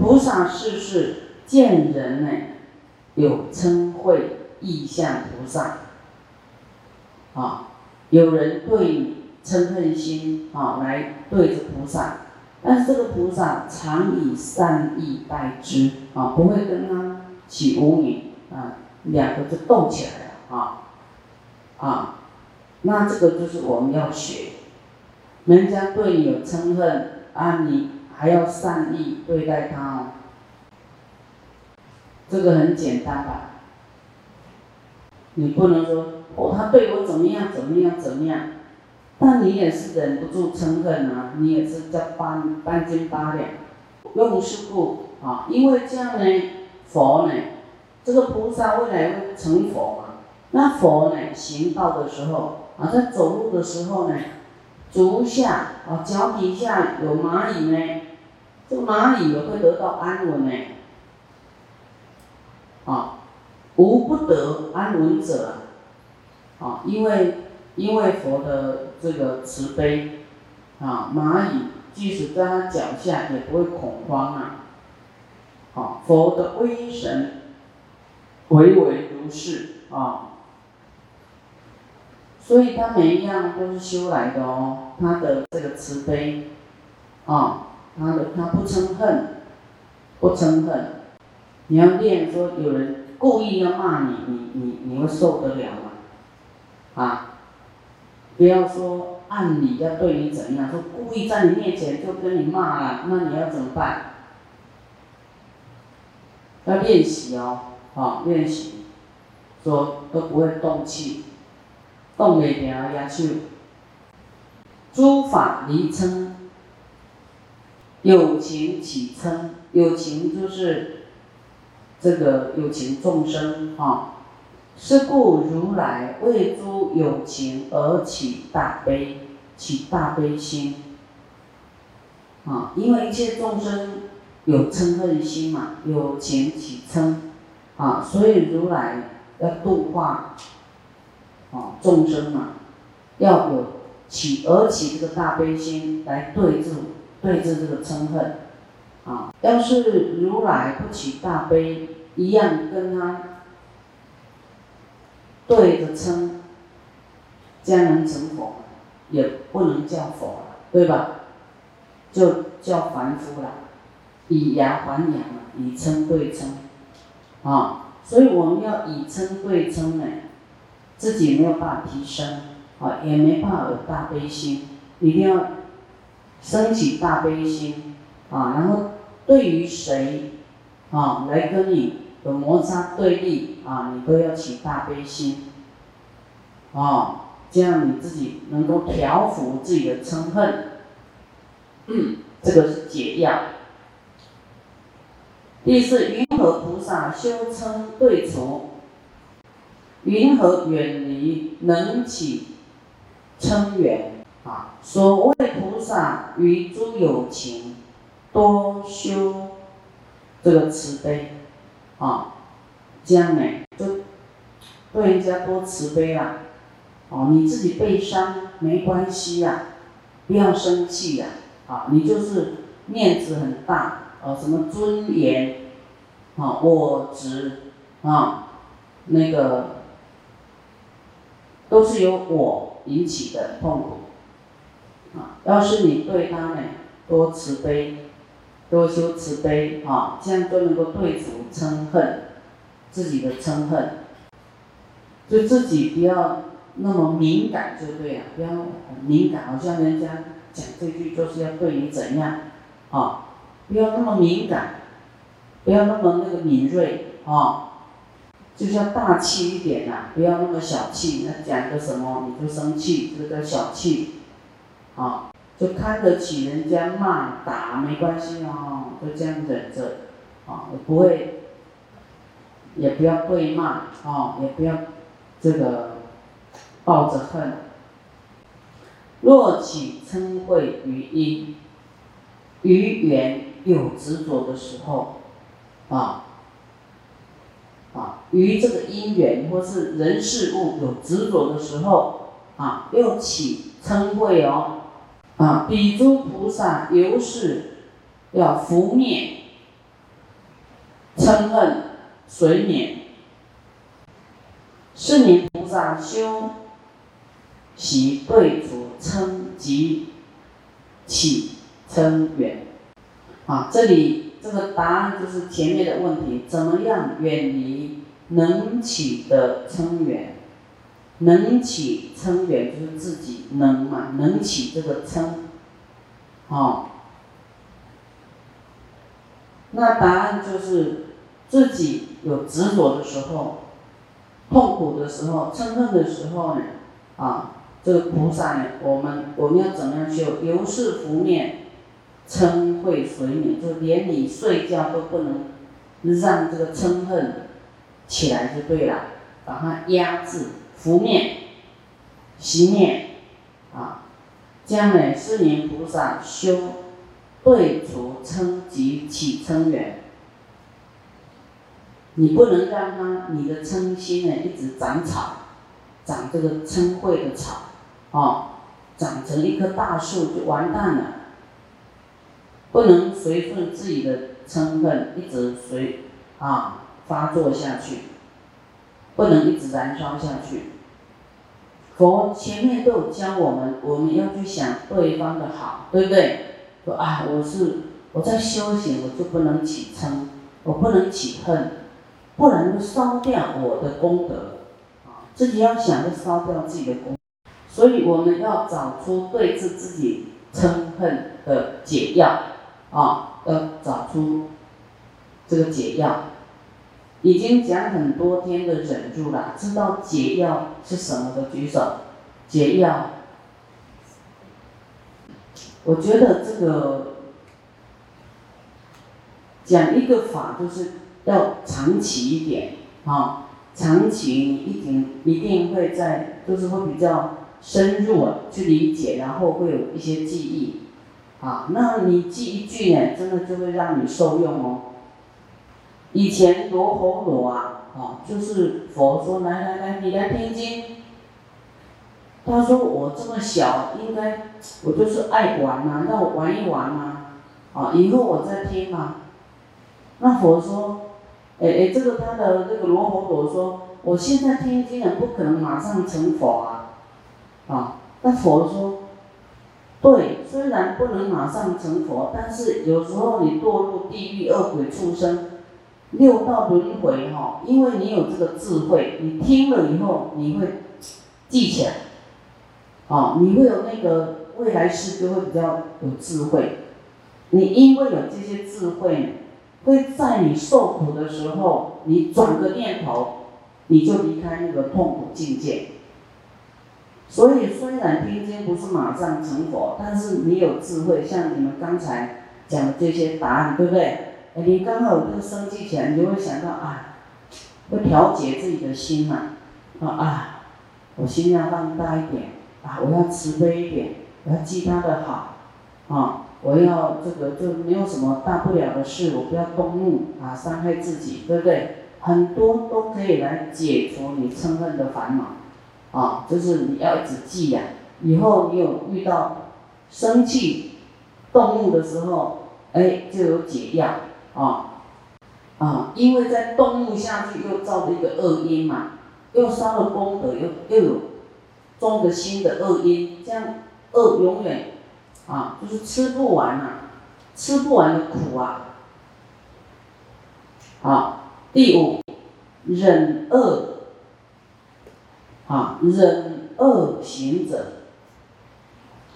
菩萨是是见人呢，有称会意向菩萨，啊，有人对你嗔恨心啊来对着菩萨，但是这个菩萨常以善意待之啊，不会跟他起无名啊，两个就斗起来了啊，啊，那这个就是我们要学，人家对你有嗔恨啊，你。还要善意对待他哦，这个很简单吧？你不能说哦，他对我怎么样怎么样怎么样，但你也是忍不住嗔恨啊，你也是在半半斤八两。用是故啊，因为这样呢，佛呢，这个菩萨未来会成佛嘛？那佛呢，行道的时候啊，在走路的时候呢，足下啊，脚底下有蚂蚁呢。这个蚂蚁也会得到安稳呢，啊，无不得安稳者，啊，因为因为佛的这个慈悲，啊，蚂蚁即使在他脚下也不会恐慌啊，啊，佛的威神，唯唯如是啊，所以他每一样都是修来的哦，他的这个慈悲，啊。他的他不嗔恨，不嗔恨，你要练说有人故意要骂你，你你你会受得了吗？啊，不要说按理要对你怎样，说故意在你面前就跟你骂了，那你要怎么办？要练习哦，啊练习，说都不会动气，动一条压手，诸法离嗔。有情起嗔，有情就是这个有情众生哈。是故如来为诸有情而起大悲，起大悲心啊。因为一切众生有嗔恨心嘛，有情起嗔啊，所以如来要度化啊众生嘛，要有起而起这个大悲心来对治。对治这个嗔恨，啊，要是如来不起大悲，一样跟他对着嗔，这样能成佛？也不能叫佛，对吧？就叫凡夫了，以牙还牙，以嗔对嗔，啊，所以我们要以嗔对嗔呢，自己没有办法提升，啊，也没办法有大悲心，一定要。升起大悲心，啊，然后对于谁，啊，来跟你有摩擦对立，啊，你都要起大悲心，啊，这样你自己能够调伏自己的嗔恨，这个是解药。第四，云何菩萨修嗔对除？云何远离能起嗔缘？啊，所谓菩萨与诸有情，多修这个慈悲，啊，这样呢，就对人家多慈悲啦。哦，你自己悲伤没关系呀，不要生气呀。啊，你就是面子很大，呃，什么尊严，啊，我执，啊，那个都是由我引起的痛苦。要是你对他呢多慈悲，多修慈悲啊，这样就能够对付嗔恨，自己的嗔恨，就自己不要那么敏感就对了，不要敏感，好像人家讲这句就是要对你怎样，啊，不要那么敏感，不要那么那个敏锐啊，就是要大气一点呐，不要那么小气，那讲个什么你就生气，这个叫小气。啊，就看得起人家骂打没关系哦，就这样忍着，啊，不会，也不要对骂，啊，也不要这个抱着恨。若起嗔恚于因，于缘有执着的时候，啊，啊，于这个因缘或是人事物有执着的时候，啊，又起嗔恚哦。啊，彼诸菩萨由是要拂灭嗔恨随免。是名菩萨修习对除嗔及起嗔缘。啊，这里这个答案就是前面的问题：怎么样远离能起的嗔缘？能起嗔缘就是自己能嘛，能起这个嗔，哦。那答案就是自己有执着的时候，痛苦的时候，嗔恨的时候呢，啊，这个菩萨呢，我们我们要怎么样修？由是拂面，嗔会随你，就连你睡觉都不能让这个嗔恨起来就对了，把它压制，拂面，熄灭，啊，这样呢，是名菩萨修。对除嗔及起嗔缘，你不能让他你的嗔心呢一直长草，长这个嗔慧的草，哦，长成一棵大树就完蛋了。不能随顺自己的嗔恨一直随啊发作下去，不能一直燃烧下去。佛前面都有教我们，我们要去想对方的好，对不对？说啊，我是我在修行，我就不能起嗔，我不能起恨，不然就烧掉我的功德。啊，自己要想着烧掉自己的功，所以我们要找出对治自己嗔恨的解药。啊，要找出这个解药。已经讲很多天的忍住了，知道解药是什么的举手。解药。我觉得这个讲一个法，就是要长期一点，啊，长期一定一定会在，就是会比较深入啊去理解，然后会有一些记忆，啊，那你记一句呢，真的就会让你受用哦。以前罗喉罗啊，啊，就是佛说来来来，你来听经。他说：“我这么小，应该我就是爱玩嘛，让我玩一玩嘛，啊，以后我再听嘛。”那佛说：“哎哎，这个他的这个罗佛陀说，我现在听经人不可能马上成佛啊，啊。”那佛说：“对，虽然不能马上成佛，但是有时候你堕入地狱、恶鬼、畜生、六道轮回哈，因为你有这个智慧，你听了以后你会记起来。”哦，你会有那个未来世就会比较有智慧。你因为有这些智慧，会在你受苦的时候，你转个念头，你就离开那个痛苦境界。所以虽然听经不是马上成佛，但是你有智慧，像你们刚才讲的这些答案，对不对？你刚好这个生气起来，你就会想到啊，会调节自己的心嘛，啊啊，我心量放大一点。啊，我要慈悲一点，我要记他的好，啊，我要这个就没有什么大不了的事，我不要动怒啊，伤害自己，对不对？很多都可以来解除你嗔恨的烦恼，啊，就是你要一直记呀，以后你有遇到生气、动怒的时候，哎，就有解药，啊，啊，因为在动物下去又造了一个恶因嘛，又烧了功德，又又有。种的新的恶因，这样恶永远啊，就是吃不完呐，吃不完的苦啊。好，第五，忍恶啊，忍恶行者，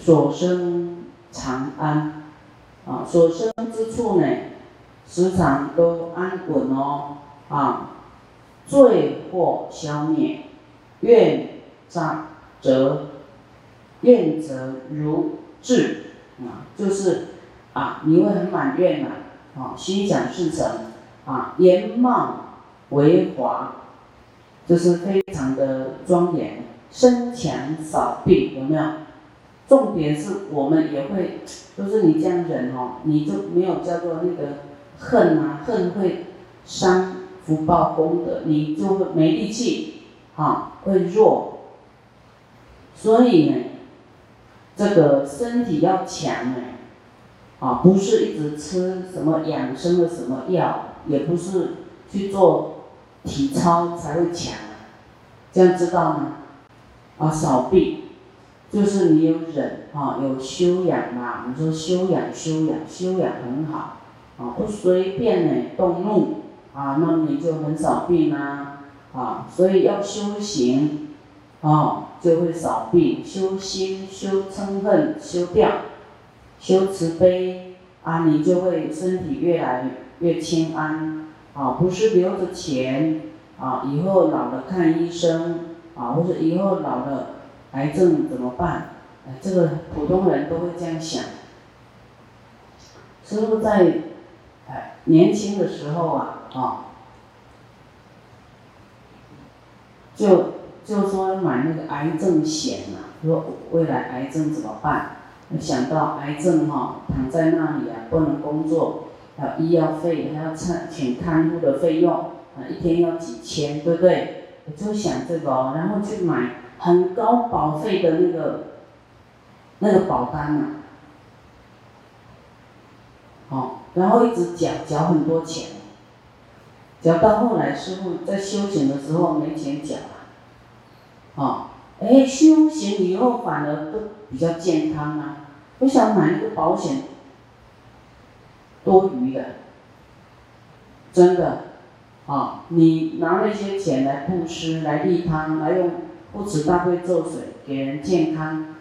所生常安啊，所生之处呢，时常都安稳哦啊，罪祸消灭，愿障。则愿则如至啊，就是啊，你会很满愿呐，啊，心想事成啊，颜貌为华，就是非常的庄严，身强少病，有没有？重点是我们也会，就是你这样忍哦，你就没有叫做那个恨啊，恨会伤福报功德，你就会没力气，啊，会弱。所以呢，这个身体要强呢，啊，不是一直吃什么养生的什么药，也不是去做体操才会强，这样知道吗？啊，少病，就是你有忍啊，有修养嘛。你说修养修养修养很好，啊，不随便呢动怒啊，那么你就很少病啊，啊，所以要修行，啊，就会少病。修心修嗔恨修掉，修慈悲啊，你就会身体越来越清安啊，不是留着钱啊，以后老了看医生。啊，或者以后老了，癌症怎么办？这个普通人都会这样想。师傅在年轻的时候啊，啊，就就说买那个癌症险啊，说未来癌症怎么办？想到癌症哈，躺在那里啊，不能工作，还有医药费，还要请请看护的费用，啊，一天要几千，对不对？我就想这个，然后去买很高保费的那个那个保单嘛，哦，然后一直缴缴很多钱，缴到后来师傅在修行的时候没钱缴了，哦，哎，修行以后反而都比较健康啊，不想买那个保险，多余的，真的。啊，你拿那些钱来布施、来利他、来用不持大悲咒水给人健康，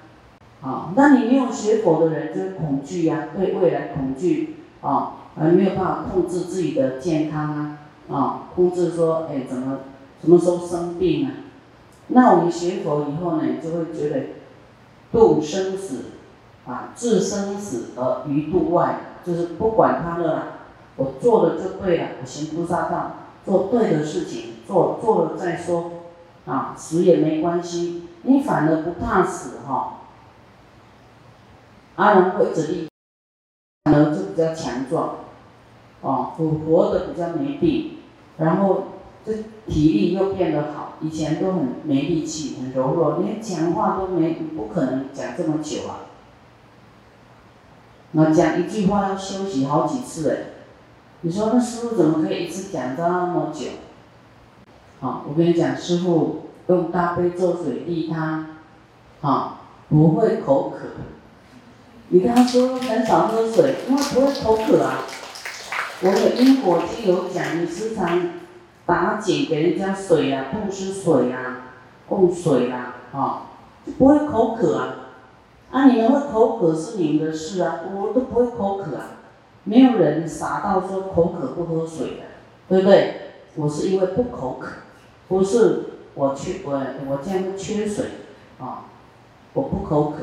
啊，那你没有学佛的人就是恐惧呀，对未来恐惧，啊，而没有办法控制自己的健康啊，啊，控制说，哎，怎么什么时候生病啊？那我们学佛以后呢，就会觉得度生死，啊，置生死而于度外，就是不管他了，我做了就对了，我行菩萨道。做对的事情，做做了再说，啊，死也没关系，你反而不怕死哈。阿难会直立，反而就比较强壮，哦，活活的比较没病，然后这体力又变得好，以前都很没力气，很柔弱，连讲话都没，不可能讲这么久啊。那讲一句话要休息好几次哎。你说那师傅怎么可以一次讲这么久？好，我跟你讲，师傅用大悲咒水利他，好，不会口渴。你跟他说很少喝水，因为不会口渴啊。我的因果经有讲，你时常打井给人家水啊，布施水啊，供水啊，啊，就不会口渴啊。啊，你们会口渴是你们的事啊，我都不会口渴啊。没有人傻到说口渴不喝水的，对不对？我是因为不口渴，不是我缺我我这样缺水啊，我不口渴，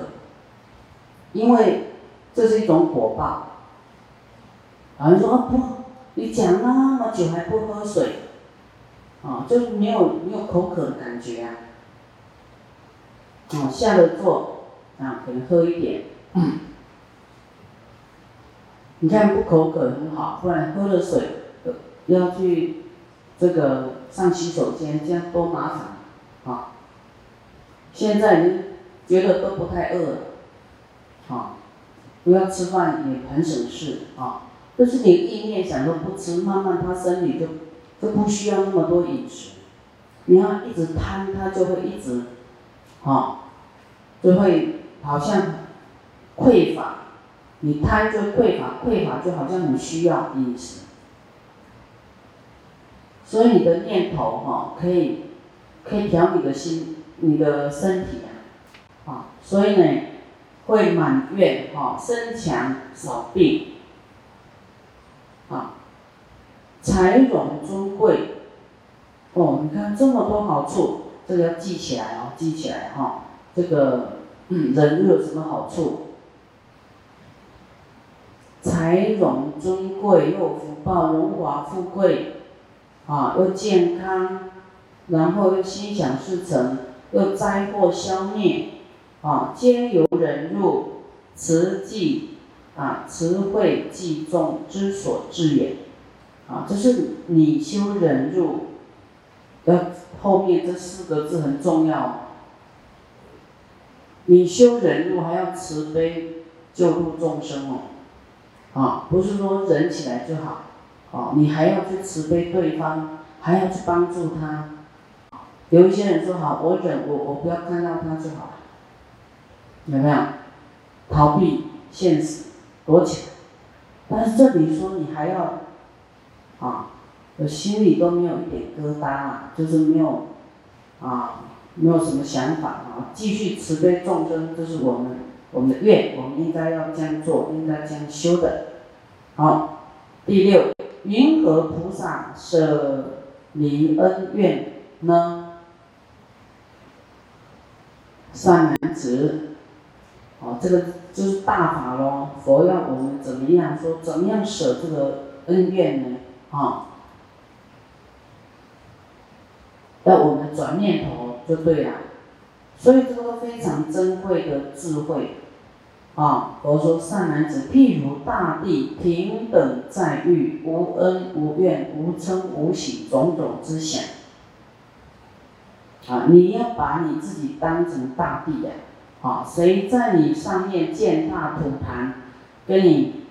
因为这是一种果报。有人说啊不，你讲那么久还不喝水，啊，就是没有没有口渴的感觉啊。啊，下了座啊，可能喝一点。你看不口渴很好，不然喝了水要去这个上洗手间，这样多麻烦啊！现在你觉得都不太饿了，啊，不要吃饭也很省事啊。但是你意念想说不吃，慢慢他身体就就不需要那么多饮食。你要一直贪，他就会一直，啊，就会好像匮乏。你贪就匮乏，匮乏就好像你需要饮食，所以你的念头哈，可以可以调你的心，你的身体啊，啊，所以呢，会满愿哈，身强少病，啊，财荣尊贵，哦，你看这么多好处，这个要记起来哦，记起来哈，这个嗯，人有什么好处？财荣尊贵，又福报荣华富贵，啊，又健康，然后又心想事成，又灾祸消灭，啊，皆由忍辱慈济啊，慈慧济众之所致也，啊，这是你修忍辱，的后面这四个字很重要，你修忍辱还要慈悲救度众生哦。啊，不是说忍起来就好，哦，你还要去慈悲对方，还要去帮助他。有一些人说好，我忍，我我不要看到他就好，有没有？逃避现实，躲起来。但是这里说你还要，啊，我心里都没有一点疙瘩啊，就是没有，啊，没有什么想法啊，继续慈悲众生，这是我们我们的愿，我们应该要这样做，应该这样修的。好，第六，云何菩萨舍离恩怨呢？善男子，哦，这个就是大法咯。佛要我们怎么样说？怎么样舍这个恩怨呢？啊，要我们转念头就对了。所以这个非常珍贵的智慧，啊，佛说善男子，譬如大地平等在遇，无恩无怨，无嗔无喜，种种之想。啊，你要把你自己当成大地呀！啊谁在你上面建大土坛，跟你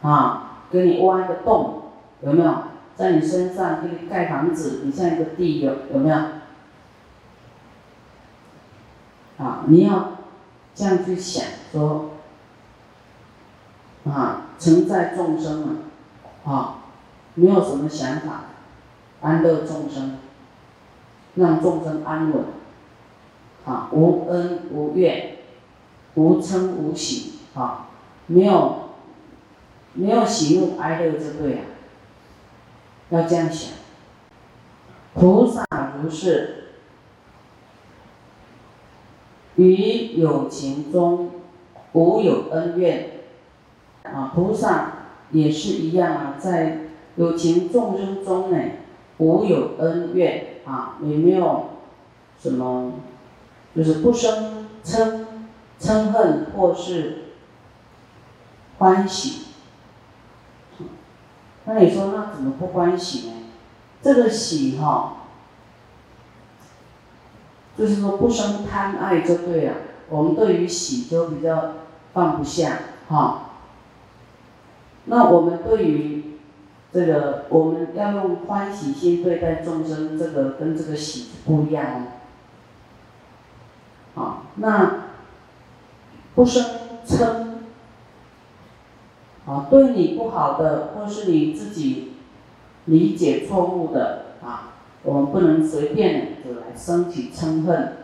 啊，跟你挖一个洞，有没有？在你身上给你盖房子，你像一个地有有没有？啊，你要这样去想说，啊，承载众生嘛，啊，没有什么想法，安乐众生。让众生安稳，啊，无恩无怨，无嗔无喜，啊，没有没有喜怒哀乐之对啊，要这样想。菩萨如是，于有情中无有恩怨，啊，菩萨也是一样啊，在有情众生中呢，无有恩怨。啊，也没有什么，就是不生嗔嗔恨或是欢喜。那你说那怎么不欢喜呢？这个喜哈，就是说不生贪爱就对了。我们对于喜就比较放不下哈。那我们对于这个我们要用欢喜心对待众生，这个跟这个喜不一样哦。好，那不生嗔，啊，对你不好的或是你自己理解错误的啊，我们不能随便就来升起嗔恨，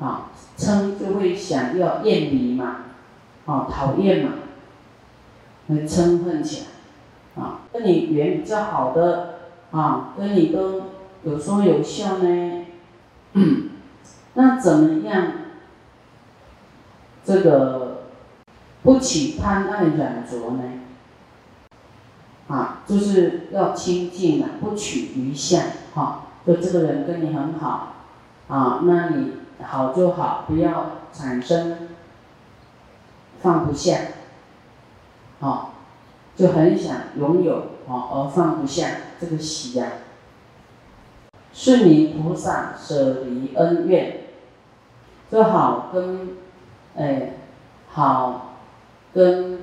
啊，嗔就会想要厌离嘛，啊，讨厌嘛，会嗔恨起来。啊，跟你缘比较好的啊，跟你都有说有笑呢，那怎么样？这个不起贪爱染着呢？啊，就是要清净啊，不取余相哈。就这个人跟你很好啊，那你好就好，不要产生放不下，好。就很想拥有啊，而放不下这个喜呀。是你菩萨舍离恩怨，就好跟，哎，好跟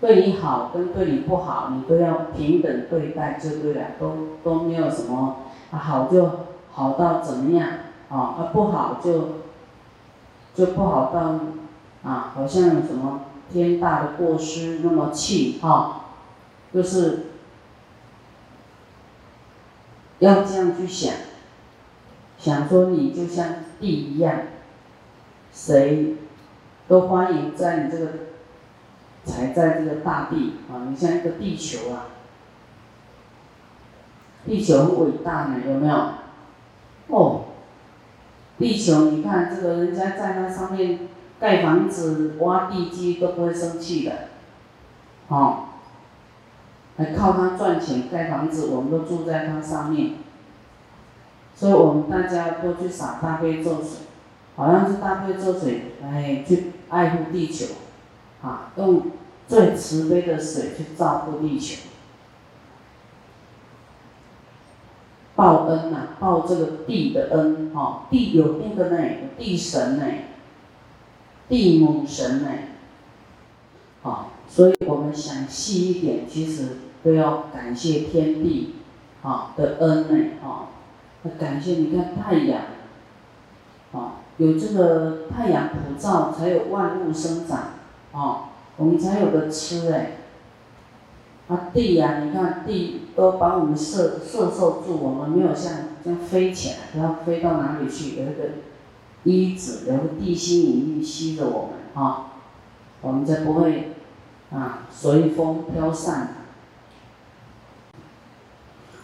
对你好跟对你不好，你都要平等对待就对了，都都没有什么啊好就好到怎么样啊，啊不好就就不好到啊，好像什么天大的过失那么气哈。就是要这样去想，想说你就像地一样，谁都欢迎在你这个才在这个大地啊，你像一个地球啊，地球很伟大呢，有没有？哦，地球你看这个人家在那上面盖房子、挖地基都不会生气的，哦。还靠它赚钱盖房子，我们都住在它上面，所以我们大家都去洒大悲咒水，好像是大悲咒水哎去爱护地球，啊，用最慈悲的水去照顾地球，报恩呐，报这个地的恩，哈，地有那个呢，地神呢，地母神呢，好。所以我们想细一点，其实都要感谢天地，啊的恩呢，啊，感谢你看太阳，啊，有这个太阳普照，才有万物生长，哦，我们才有的吃哎。啊地呀，你看地都把我们摄摄受住，我们没有像像飞起来，不要飞到哪里去，有一个衣子，有个地心引力吸着我们啊，我们才不会啊随风飘散。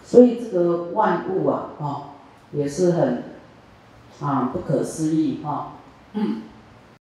所以这个万物啊，啊也是很啊不可思议啊。